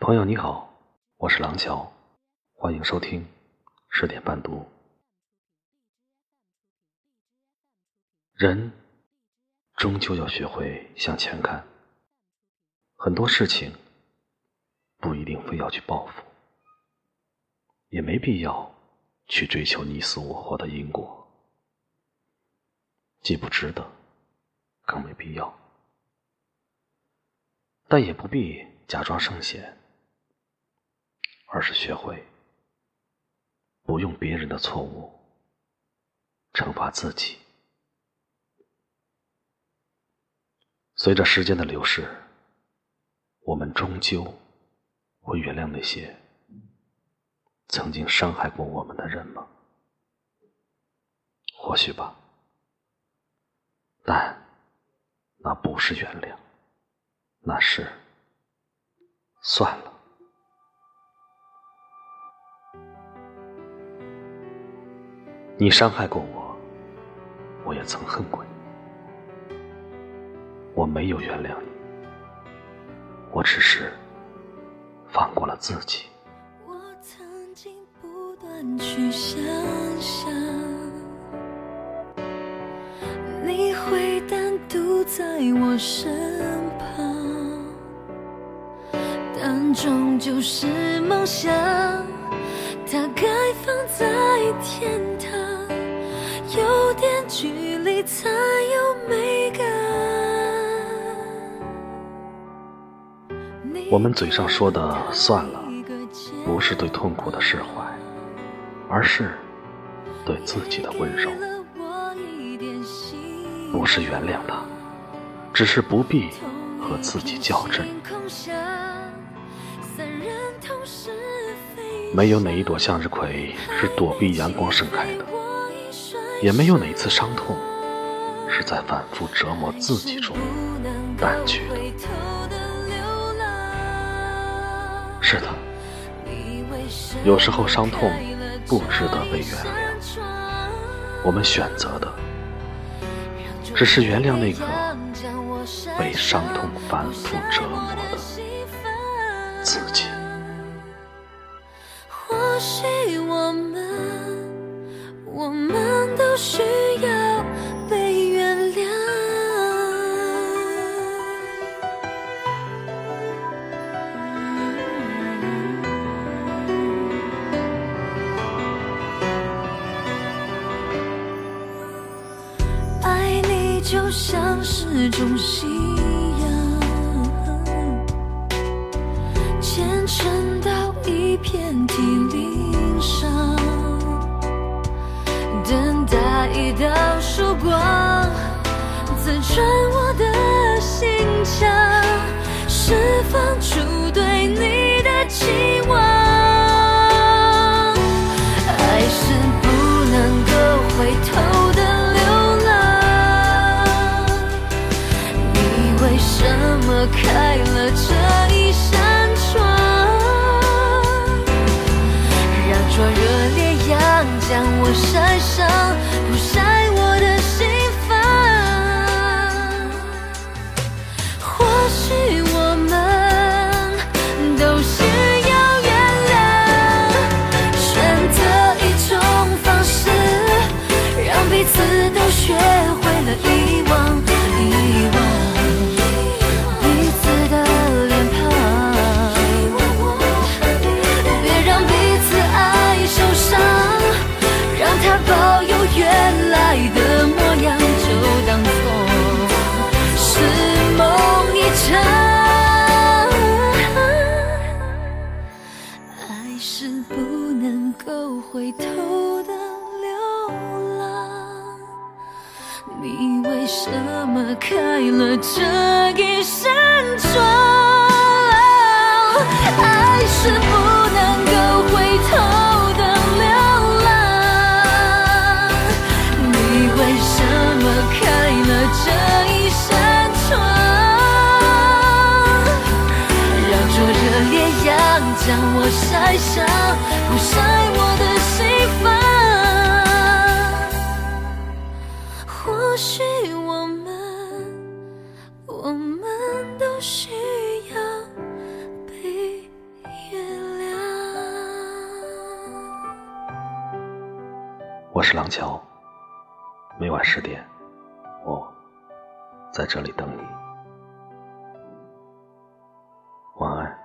朋友你好，我是廊桥，欢迎收听十点半读。人终究要学会向前看，很多事情不一定非要去报复，也没必要去追求你死我活的因果，既不值得，更没必要，但也不必假装圣贤。而是学会不用别人的错误惩罚自己。随着时间的流逝，我们终究会原谅那些曾经伤害过我们的人吗？或许吧，但那不是原谅，那是算了。你伤害过我，我也曾恨过你。我没有原谅你，我只是放过了自己。我曾经不断去想象，你会单独在我身旁，但终究是梦想，它该放在天才有美感。我们嘴上说的算了，不是对痛苦的释怀，而是对自己的温柔。不是原谅他，只是不必和自己较真。没有哪一朵向日葵是躲避阳光盛开的。也没有哪一次伤痛是在反复折磨自己中淡去的。是的，有时候伤痛不值得被原谅，我们选择的只是原谅那个被伤痛反复折磨的就像是种信仰，虔诚到一片体鳞伤。等待一道曙光，刺穿我的心墙，释放出对你的期望。爱是不能够回头不晒伤不晒回头的流浪，你为什么开了这一扇窗？爱是不能够回头的流浪，你为什么开了这一扇窗？让灼热烈阳将我晒伤，不晒是我们我们都需要被原谅。我是廊桥。每晚十点我在这里等你。晚安。